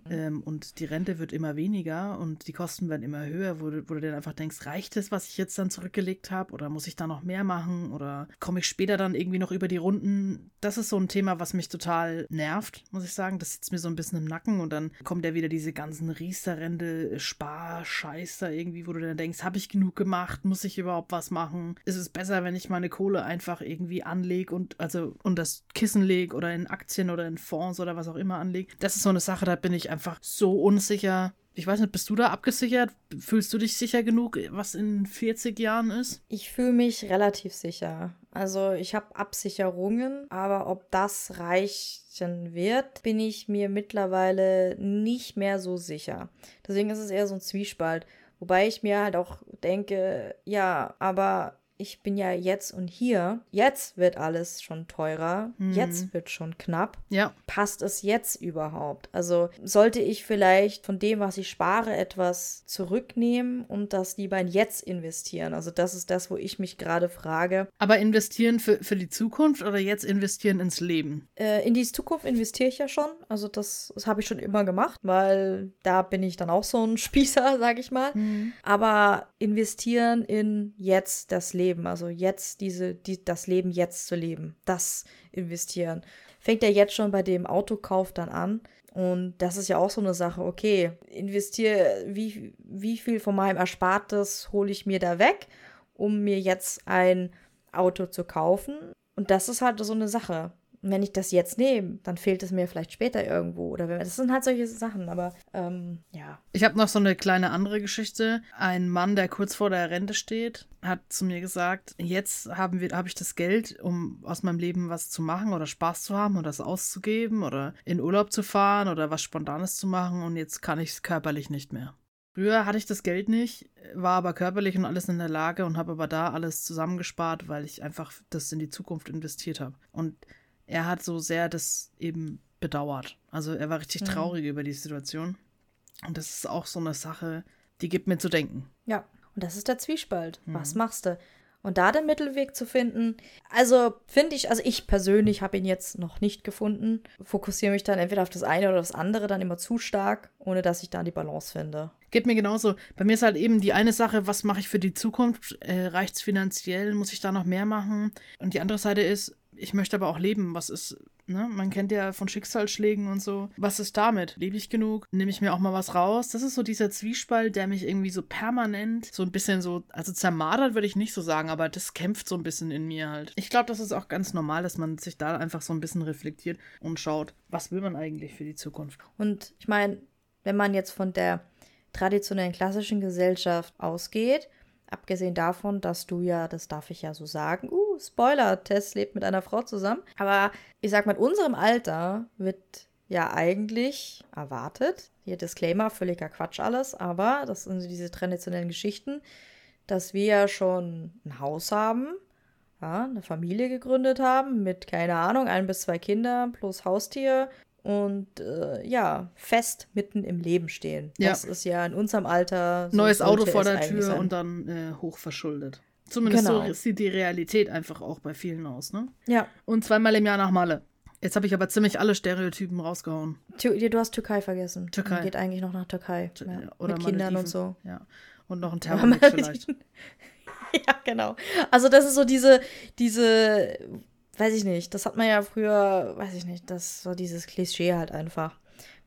[LAUGHS] ähm, und die Rente wird immer weniger und die Kosten werden immer höher, wo du, wo du dann einfach denkst, reicht es, was ich jetzt dann zurückgelegt habe oder muss ich da noch mehr machen oder komme ich später dann irgendwie noch über die Runden? Das ist so ein Thema, was mich total nervt, muss ich sagen. Das sitzt mir so ein bisschen im Nacken und dann kommt ja wieder diese ganzen Riester-Rente, Spar-Scheiß da irgendwie, wo du dann denkst, habe ich genug gemacht? Muss ich überhaupt was machen? Ist es besser, wenn ich meine Kohle einfach irgendwie anlege und also und das Kissen lege oder in Aktien oder in Fonds oder was auch immer anlege? Das ist so eine Sache, da bin ich einfach so unsicher. Ich weiß nicht, bist du da abgesichert? Fühlst du dich sicher genug, was in 40 Jahren ist? Ich fühle mich relativ sicher. Also ich habe Absicherungen, aber ob das reichen wird, bin ich mir mittlerweile nicht mehr so sicher. Deswegen ist es eher so ein Zwiespalt. Wobei ich mir halt auch denke, ja, aber ich bin ja jetzt und hier. Jetzt wird alles schon teurer. Mhm. Jetzt wird schon knapp. Ja. Passt es jetzt überhaupt? Also sollte ich vielleicht von dem, was ich spare, etwas zurücknehmen und das lieber in jetzt investieren? Also das ist das, wo ich mich gerade frage. Aber investieren für, für die Zukunft oder jetzt investieren ins Leben? Äh, in die Zukunft investiere ich ja schon. Also das, das habe ich schon immer gemacht, weil da bin ich dann auch so ein [LAUGHS] Spießer, sage ich mal. Mhm. Aber investieren in jetzt das Leben Leben, also jetzt diese, die, das Leben jetzt zu leben, das investieren. Fängt ja jetzt schon bei dem Autokauf dann an. Und das ist ja auch so eine Sache, okay, investiere, wie, wie viel von meinem Erspartes hole ich mir da weg, um mir jetzt ein Auto zu kaufen? Und das ist halt so eine Sache. Und wenn ich das jetzt nehme, dann fehlt es mir vielleicht später irgendwo. Oder wenn, das sind halt solche Sachen, aber ähm, ja. Ich habe noch so eine kleine andere Geschichte. Ein Mann, der kurz vor der Rente steht, hat zu mir gesagt, jetzt haben wir, habe ich das Geld, um aus meinem Leben was zu machen oder Spaß zu haben oder das auszugeben oder in Urlaub zu fahren oder was Spontanes zu machen und jetzt kann ich es körperlich nicht mehr. Früher hatte ich das Geld nicht, war aber körperlich und alles in der Lage und habe aber da alles zusammengespart, weil ich einfach das in die Zukunft investiert habe. Und er hat so sehr das eben bedauert. Also er war richtig mhm. traurig über die Situation. Und das ist auch so eine Sache, die gibt mir zu denken. Ja, und das ist der Zwiespalt. Mhm. Was machst du? Und da den Mittelweg zu finden, also finde ich, also ich persönlich habe ihn jetzt noch nicht gefunden, fokussiere mich dann entweder auf das eine oder das andere dann immer zu stark, ohne dass ich da die Balance finde. Geht mir genauso. Bei mir ist halt eben die eine Sache, was mache ich für die Zukunft? Äh, Reicht es finanziell? Muss ich da noch mehr machen? Und die andere Seite ist, ich möchte aber auch leben. Was ist, ne? Man kennt ja von Schicksalsschlägen und so. Was ist damit? Lebe ich genug? Nehme ich mir auch mal was raus? Das ist so dieser Zwiespalt, der mich irgendwie so permanent so ein bisschen so, also zermadert würde ich nicht so sagen, aber das kämpft so ein bisschen in mir halt. Ich glaube, das ist auch ganz normal, dass man sich da einfach so ein bisschen reflektiert und schaut, was will man eigentlich für die Zukunft. Und ich meine, wenn man jetzt von der traditionellen klassischen Gesellschaft ausgeht, Abgesehen davon, dass du ja, das darf ich ja so sagen, uh, Spoiler, Tess lebt mit einer Frau zusammen. Aber ich sag mal, in unserem Alter wird ja eigentlich erwartet, hier Disclaimer, völliger Quatsch alles, aber das sind diese traditionellen Geschichten, dass wir ja schon ein Haus haben, ja, eine Familie gegründet haben mit, keine Ahnung, ein bis zwei Kindern plus Haustier und äh, ja, fest mitten im Leben stehen. Ja. Das ist ja in unserem Alter. So Neues Auto vor der Tür sein. und dann äh, hochverschuldet. Zumindest genau. so sieht die Realität einfach auch bei vielen aus, ne? Ja. Und zweimal im Jahr nach Malle. Jetzt habe ich aber ziemlich alle Stereotypen rausgehauen. Du, du hast Türkei vergessen. Türkei. Man geht eigentlich noch nach Türkei. Ja. Oder Mit Kindern und so. Ja. Und noch ein Thermomix vielleicht. [LAUGHS] ja, genau. Also das ist so diese, diese weiß ich nicht, das hat man ja früher, weiß ich nicht, das war dieses Klischee halt einfach,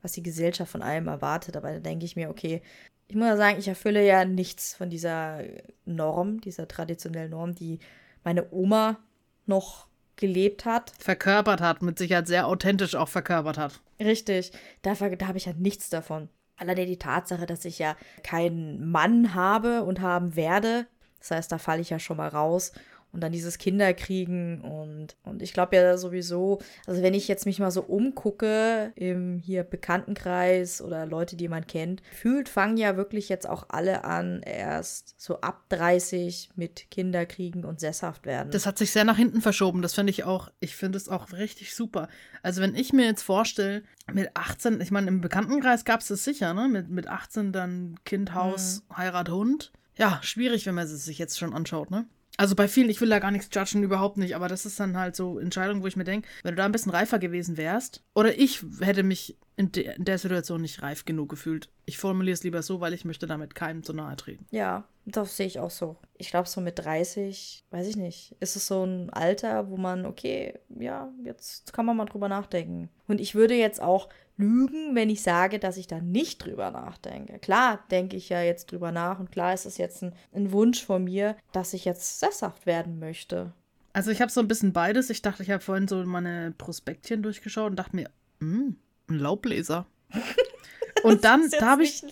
was die Gesellschaft von einem erwartet. Aber da denke ich mir, okay, ich muss ja sagen, ich erfülle ja nichts von dieser Norm, dieser traditionellen Norm, die meine Oma noch gelebt hat. Verkörpert hat, mit Sicherheit sehr authentisch auch verkörpert hat. Richtig, da, da habe ich halt nichts davon. Alleine die Tatsache, dass ich ja keinen Mann habe und haben werde, das heißt, da falle ich ja schon mal raus und dann dieses Kinderkriegen und, und ich glaube ja sowieso, also wenn ich jetzt mich mal so umgucke im hier Bekanntenkreis oder Leute, die man kennt, fühlt, fangen ja wirklich jetzt auch alle an, erst so ab 30 mit Kinderkriegen und sesshaft werden. Das hat sich sehr nach hinten verschoben, das finde ich auch, ich finde es auch richtig super. Also wenn ich mir jetzt vorstelle, mit 18, ich meine, im Bekanntenkreis gab es das sicher, ne? Mit, mit 18 dann Kind, Haus, mhm. Heirat, Hund. Ja, schwierig, wenn man es sich jetzt schon anschaut, ne? Also bei vielen, ich will da gar nichts judgen, überhaupt nicht, aber das ist dann halt so Entscheidung, wo ich mir denke, wenn du da ein bisschen reifer gewesen wärst, oder ich hätte mich in, de in der Situation nicht reif genug gefühlt. Ich formuliere es lieber so, weil ich möchte damit keinem zu nahe treten. Ja, das sehe ich auch so. Ich glaube, so mit 30, weiß ich nicht, ist es so ein Alter, wo man, okay, ja, jetzt kann man mal drüber nachdenken. Und ich würde jetzt auch lügen, wenn ich sage, dass ich da nicht drüber nachdenke. Klar denke ich ja jetzt drüber nach und klar ist es jetzt ein, ein Wunsch von mir, dass ich jetzt sesshaft werden möchte. Also ich habe so ein bisschen beides. Ich dachte, ich habe vorhin so meine Prospektchen durchgeschaut und dachte mir, mh, ein Laubbläser. [LAUGHS] und dann, da habe ich...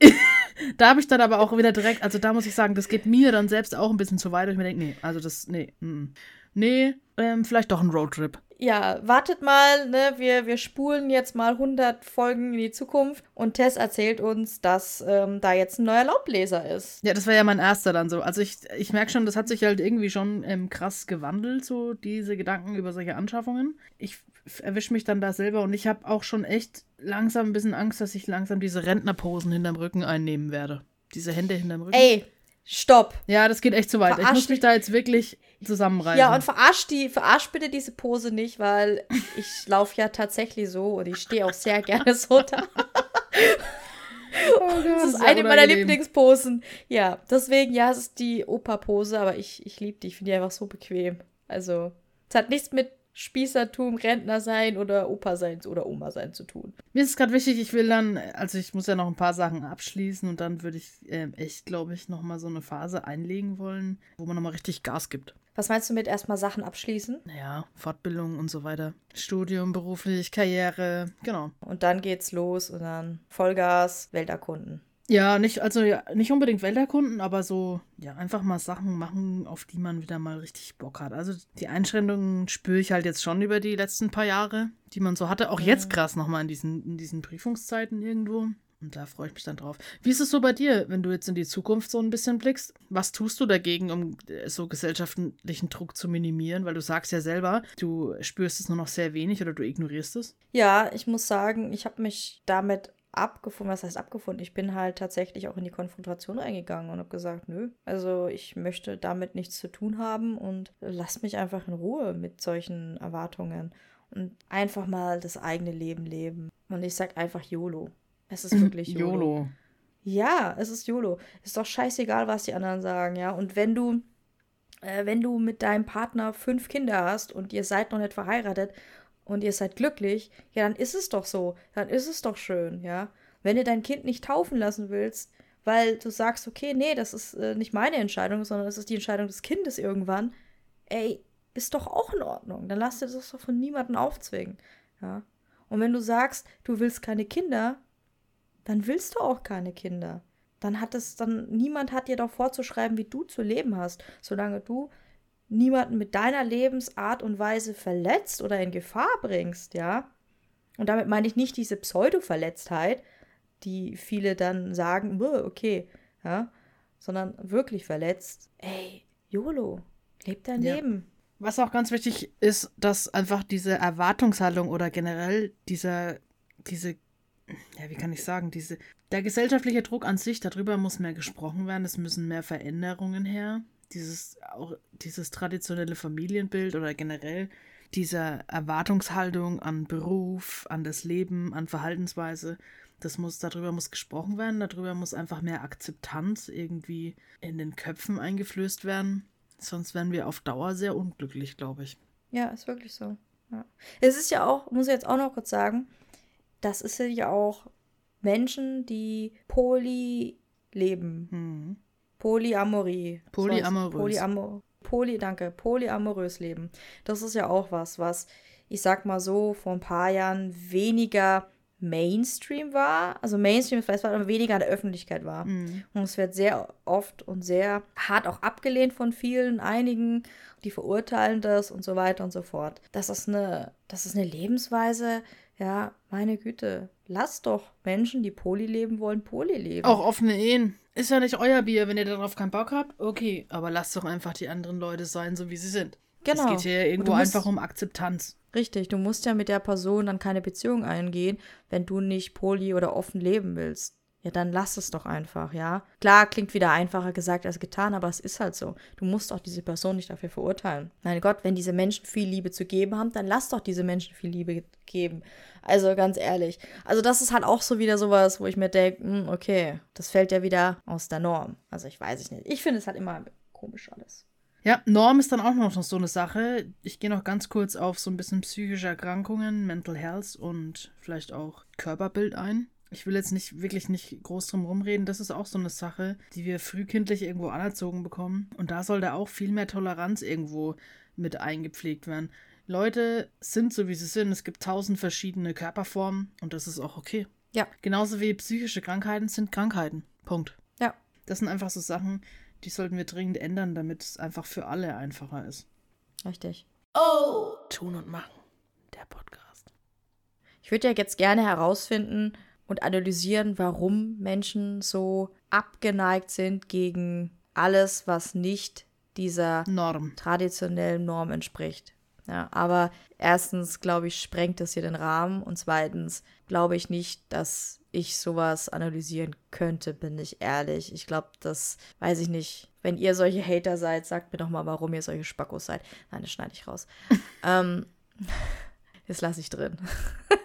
[LAUGHS] da habe ich dann aber auch wieder direkt, also da muss ich sagen, das geht mir dann selbst auch ein bisschen zu weit. Und ich mir denke, nee, also das, nee, mm, nee, ähm, vielleicht doch ein Roadtrip. Ja, wartet mal, ne? Wir, wir spulen jetzt mal 100 Folgen in die Zukunft und Tess erzählt uns, dass ähm, da jetzt ein neuer Laubbläser ist. Ja, das wäre ja mein erster dann so. Also ich, ich merke schon, das hat sich halt irgendwie schon ähm, krass gewandelt, so diese Gedanken über solche Anschaffungen. Ich erwische mich dann da selber und ich habe auch schon echt langsam ein bisschen Angst, dass ich langsam diese Rentnerposen hinterm Rücken einnehmen werde. Diese Hände hinterm Rücken. Ey, stopp. Ja, das geht echt zu weit. Verarsch ich muss mich da jetzt wirklich zusammenreißen. Ja, und verarsch die, verarsch bitte diese Pose nicht, weil ich laufe ja tatsächlich so und ich stehe auch sehr gerne so da. [LAUGHS] oh Gott, Das ist eine meiner. Lieblingsposen. Ja, deswegen, ja, es ist die Opa-Pose, aber ich, ich liebe die. Ich finde die einfach so bequem. Also, es hat nichts mit Spießertum, Rentner sein oder Opa sein oder Oma sein zu tun. Mir ist es gerade wichtig, ich will dann, also ich muss ja noch ein paar Sachen abschließen und dann würde ich ähm, echt, glaube ich, nochmal so eine Phase einlegen wollen, wo man nochmal richtig Gas gibt. Was meinst du mit erstmal Sachen abschließen? Naja, Fortbildung und so weiter. Studium, beruflich, Karriere, genau. Und dann geht's los und dann Vollgas, Welt erkunden. Ja, nicht, also ja, nicht unbedingt Welterkunden, aber so, ja, einfach mal Sachen machen, auf die man wieder mal richtig Bock hat. Also die Einschränkungen spüre ich halt jetzt schon über die letzten paar Jahre, die man so hatte. Auch jetzt krass nochmal in diesen, in diesen Prüfungszeiten irgendwo. Und da freue ich mich dann drauf. Wie ist es so bei dir, wenn du jetzt in die Zukunft so ein bisschen blickst? Was tust du dagegen, um äh, so gesellschaftlichen Druck zu minimieren? Weil du sagst ja selber, du spürst es nur noch sehr wenig oder du ignorierst es. Ja, ich muss sagen, ich habe mich damit abgefunden. Was heißt abgefunden? Ich bin halt tatsächlich auch in die Konfrontation reingegangen und habe gesagt, nö, also ich möchte damit nichts zu tun haben und lass mich einfach in Ruhe mit solchen Erwartungen und einfach mal das eigene Leben leben. Und ich sag einfach YOLO. Es ist wirklich [LAUGHS] YOLO. YOLO. Ja, es ist YOLO. Ist doch scheißegal, was die anderen sagen, ja. Und wenn du, äh, wenn du mit deinem Partner fünf Kinder hast und ihr seid noch nicht verheiratet und ihr seid glücklich, ja, dann ist es doch so. Dann ist es doch schön, ja. Wenn du dein Kind nicht taufen lassen willst, weil du sagst, okay, nee, das ist äh, nicht meine Entscheidung, sondern das ist die Entscheidung des Kindes irgendwann, ey, ist doch auch in Ordnung. Dann lass dir das doch von niemandem aufzwingen, ja. Und wenn du sagst, du willst keine Kinder, dann willst du auch keine Kinder. Dann hat es dann, niemand hat dir doch vorzuschreiben, wie du zu leben hast, solange du niemanden mit deiner Lebensart und Weise verletzt oder in Gefahr bringst, ja. Und damit meine ich nicht diese Pseudo-Verletztheit, die viele dann sagen, "Bäh, okay, ja, sondern wirklich verletzt. Ey, YOLO, leb dein Ja. Leben. Was auch ganz wichtig ist, dass einfach diese Erwartungshaltung oder generell dieser, diese, ja, wie kann ich sagen, diese, der gesellschaftliche Druck an sich, darüber muss mehr gesprochen werden, es müssen mehr Veränderungen her. Dieses, auch dieses traditionelle Familienbild oder generell diese Erwartungshaltung an Beruf, an das Leben, an Verhaltensweise, das muss, darüber muss gesprochen werden, darüber muss einfach mehr Akzeptanz irgendwie in den Köpfen eingeflößt werden. Sonst werden wir auf Dauer sehr unglücklich, glaube ich. Ja, ist wirklich so. Ja. Es ist ja auch, muss ich jetzt auch noch kurz sagen, das ist ja auch Menschen, die poly leben. Hm. Polyamorie. Polyamorös. Polyamor Poly, danke, polyamorös leben. Das ist ja auch was, was, ich sag mal so, vor ein paar Jahren weniger Mainstream war. Also Mainstream ist vielleicht, aber weniger in der Öffentlichkeit war. Mhm. Und es wird sehr oft und sehr hart auch abgelehnt von vielen, einigen, die verurteilen das und so weiter und so fort. Das ist eine, das ist eine Lebensweise, ja, meine Güte. Lasst doch Menschen, die Poly leben wollen, Poly leben. Auch offene Ehen. Ist ja nicht euer Bier, wenn ihr darauf keinen Bock habt. Okay, aber lasst doch einfach die anderen Leute sein, so wie sie sind. Genau. Es geht hier Und irgendwo musst- einfach um Akzeptanz. Richtig, du musst ja mit der Person dann keine Beziehung eingehen, wenn du nicht poly oder offen leben willst. Ja, dann lass es doch einfach, ja. Klar, klingt wieder einfacher gesagt als getan, aber es ist halt so. Du musst auch diese Person nicht dafür verurteilen. Mein Gott, wenn diese Menschen viel Liebe zu geben haben, dann lass doch diese Menschen viel Liebe geben. Also ganz ehrlich. Also das ist halt auch so wieder sowas, wo ich mir denke, okay, das fällt ja wieder aus der Norm. Also ich weiß es nicht. Ich finde es halt immer komisch alles. Ja, Norm ist dann auch noch so eine Sache. Ich gehe noch ganz kurz auf so ein bisschen psychische Erkrankungen, Mental Health und vielleicht auch Körperbild ein. Ich will jetzt nicht wirklich nicht groß drum rumreden. Das ist auch so eine Sache, die wir frühkindlich irgendwo anerzogen bekommen. Und da sollte auch viel mehr Toleranz irgendwo mit eingepflegt werden. Leute sind so, wie sie sind. Es gibt tausend verschiedene Körperformen und das ist auch okay. Ja. Genauso wie psychische Krankheiten sind Krankheiten. Punkt. Ja. Das sind einfach so Sachen, die sollten wir dringend ändern, damit es einfach für alle einfacher ist. Richtig. Oh! Tun und machen. Der Podcast. Ich würde ja jetzt gerne herausfinden und analysieren, warum Menschen so abgeneigt sind gegen alles, was nicht dieser Norm. traditionellen Norm entspricht. Ja, aber erstens, glaube ich, sprengt das hier den Rahmen und zweitens glaube ich nicht, dass ich sowas analysieren könnte, bin ich ehrlich. Ich glaube, das weiß ich nicht. Wenn ihr solche Hater seid, sagt mir doch mal, warum ihr solche Spackos seid. Nein, das schneide ich raus. [LAUGHS] ähm, [LAUGHS] das lasse ich drin. [LAUGHS]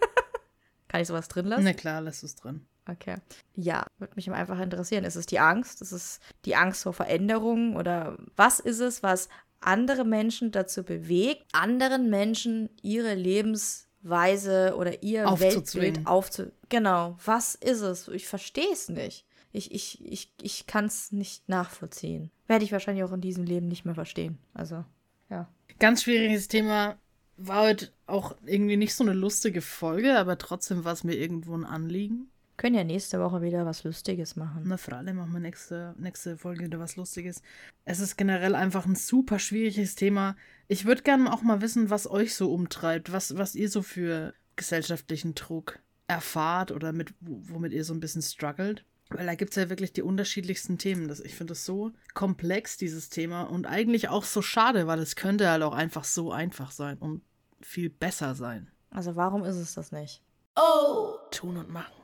Kann ich sowas drin lassen? Na klar, lass es drin. Okay. Ja, würde mich einfach interessieren. Ist es die Angst? Ist es die Angst vor Veränderungen? Oder was ist es, was andere Menschen dazu bewegt, anderen Menschen ihre Lebensweise oder ihr Weltbild aufzu... Genau. Was ist es? Ich verstehe es nicht. Ich, ich, ich, ich kann es nicht nachvollziehen. Werde ich wahrscheinlich auch in diesem Leben nicht mehr verstehen. Also, ja. Ganz schwieriges Thema war heute auch irgendwie nicht so eine lustige Folge, aber trotzdem war es mir irgendwo ein Anliegen. Können ja nächste Woche wieder was Lustiges machen. Na, für alle machen wir nächste, nächste Folge wieder was Lustiges. Es ist generell einfach ein super schwieriges Thema. Ich würde gerne auch mal wissen, was euch so umtreibt, was, was ihr so für gesellschaftlichen Druck erfahrt oder mit, womit ihr so ein bisschen struggelt. Weil da gibt es ja wirklich die unterschiedlichsten Themen. Das, ich finde es so komplex, dieses Thema. Und eigentlich auch so schade, weil es könnte halt auch einfach so einfach sein und viel besser sein. Also warum ist es das nicht? Oh! Tun und machen.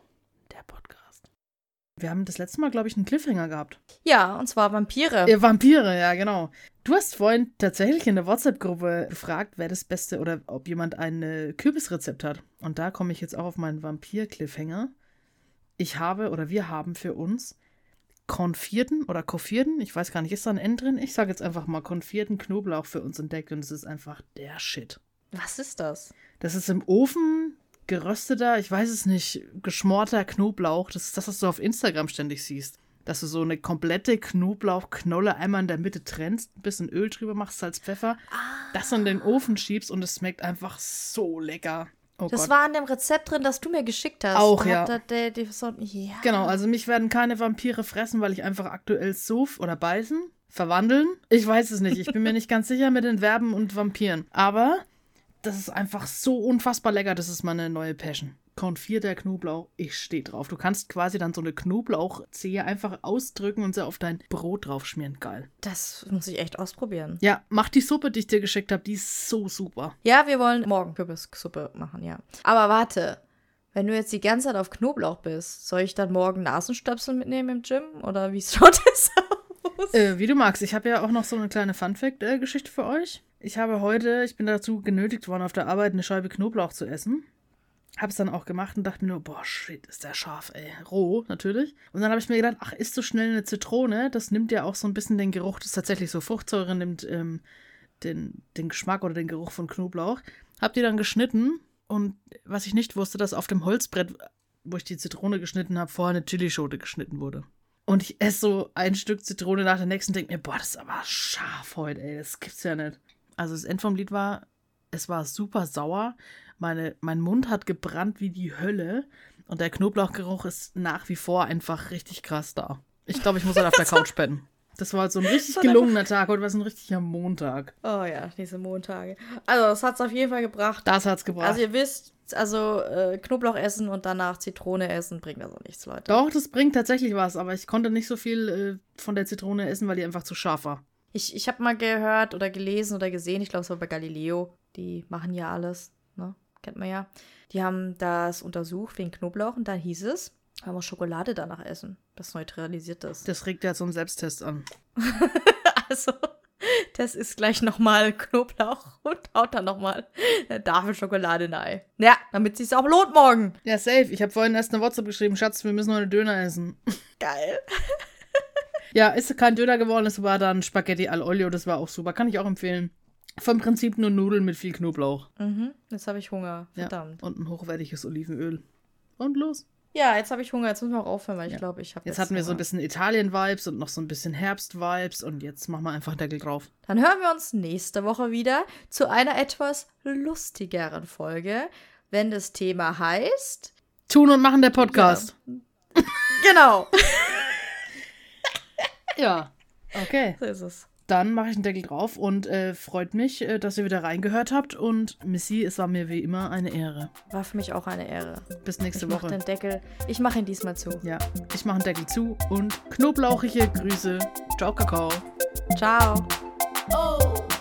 Der Podcast. Wir haben das letzte Mal, glaube ich, einen Cliffhanger gehabt. Ja, und zwar Vampire. Ja, Vampire, ja, genau. Du hast vorhin tatsächlich in der WhatsApp-Gruppe gefragt, wer das Beste oder ob jemand ein äh, Kürbisrezept hat. Und da komme ich jetzt auch auf meinen Vampir-Cliffhanger. Ich habe oder wir haben für uns konfierten oder koffierten, ich weiß gar nicht, ist da ein N drin? Ich sage jetzt einfach mal konfierten Knoblauch für uns entdeckt und es ist einfach der Shit. Was ist das? Das ist im Ofen gerösteter, ich weiß es nicht, geschmorter Knoblauch. Das ist das, was du auf Instagram ständig siehst. Dass du so eine komplette Knoblauchknolle einmal in der Mitte trennst, ein bisschen Öl drüber machst, Salz, Pfeffer, ah. das in den Ofen schiebst und es schmeckt einfach so lecker. Oh das Gott. war in dem Rezept drin, das du mir geschickt hast. Auch, ja. Der, der, der, so, ja. Genau, also mich werden keine Vampire fressen, weil ich einfach aktuell so oder beißen, verwandeln. Ich weiß es nicht. Ich bin mir nicht ganz sicher mit den Verben und Vampiren. Aber das ist einfach so unfassbar lecker. Das ist meine neue Passion. Konfierter Knoblauch, ich stehe drauf. Du kannst quasi dann so eine Knoblauchzehe einfach ausdrücken und sie auf dein Brot draufschmieren. Geil. Das muss ich echt ausprobieren. Ja, mach die Suppe, die ich dir geschickt habe, die ist so super. Ja, wir wollen morgen Kürbissuppe machen, ja. Aber warte, wenn du jetzt die ganze Zeit auf Knoblauch bist, soll ich dann morgen Nasenstöpsel mitnehmen im Gym? Oder wie [LAUGHS] schaut das aus? Äh, wie du magst. Ich habe ja auch noch so eine kleine Funfact-Geschichte für euch. Ich habe heute, ich bin dazu genötigt worden, auf der Arbeit eine Scheibe Knoblauch zu essen. Hab's dann auch gemacht und dachte mir nur, boah, shit, ist der scharf, ey. Roh, natürlich. Und dann habe ich mir gedacht, ach, isst so schnell eine Zitrone, das nimmt ja auch so ein bisschen den Geruch, das ist tatsächlich so, Fruchtsäure nimmt ähm, den, den Geschmack oder den Geruch von Knoblauch. Hab die dann geschnitten und was ich nicht wusste, dass auf dem Holzbrett, wo ich die Zitrone geschnitten habe, vorher eine Chilischote geschnitten wurde. Und ich esse so ein Stück Zitrone nach der nächsten und denke mir, boah, das ist aber scharf heute, ey, das gibt's ja nicht. Also das End vom Lied war, es war super sauer. Meine, mein Mund hat gebrannt wie die Hölle. Und der Knoblauchgeruch ist nach wie vor einfach richtig krass da. Ich glaube, ich muss halt auf der [LAUGHS] Couch pennen. Das war halt so ein richtig gelungener Tag. Heute war es ein richtiger Montag. Oh ja, diese Montage. Also, das hat es auf jeden Fall gebracht. Das hat es gebracht. Also, ihr wisst, also äh, Knoblauch essen und danach Zitrone essen bringt also nichts, Leute. Doch, das bringt tatsächlich was. Aber ich konnte nicht so viel äh, von der Zitrone essen, weil die einfach zu scharf war. Ich, ich habe mal gehört oder gelesen oder gesehen, ich glaube, es war bei Galileo, die machen ja alles, ne? Kennt man ja. Die haben das untersucht wegen Knoblauch und dann hieß es, man muss Schokolade danach essen. Das neutralisiert das. Das regt ja so einen Selbsttest an. [LAUGHS] also, das ist gleich nochmal Knoblauch und haut dann nochmal eine Tafel Schokolade rein. Ja, damit es sich auch lohnt morgen. Ja, safe. Ich habe vorhin erst eine WhatsApp geschrieben, Schatz, wir müssen heute Döner essen. Geil. Ja, ist kein Döner geworden, es war dann Spaghetti al Olio, das war auch super. Kann ich auch empfehlen. Vom Prinzip nur Nudeln mit viel Knoblauch. Mhm, jetzt habe ich Hunger. Verdammt. Ja, und ein hochwertiges Olivenöl. Und los. Ja, jetzt habe ich Hunger. Jetzt müssen wir auch aufhören, weil ich ja. glaube, ich habe. Jetzt, hatten wir so ein bisschen Italien-Vibes und noch so ein bisschen Herbst-Vibes und jetzt machen wir einfach Deckel drauf. Dann hören wir uns nächste Woche wieder zu einer etwas lustigeren Folge, wenn das Thema heißt. Tun und machen der Podcast. Ja. genau. [LAUGHS] [LAUGHS] Ja. Okay. So ist es. Dann mache ich einen Deckel drauf und äh, freut mich, äh, dass ihr wieder reingehört habt. Und Missy, es war mir wie immer eine Ehre. War für mich auch eine Ehre. Bis nächste ich Woche. Den Deckel. Ich mache ihn diesmal zu. Ja, ich mache einen Deckel zu und knoblauchige Grüße. Ciao, Kakao. Ciao. Oh.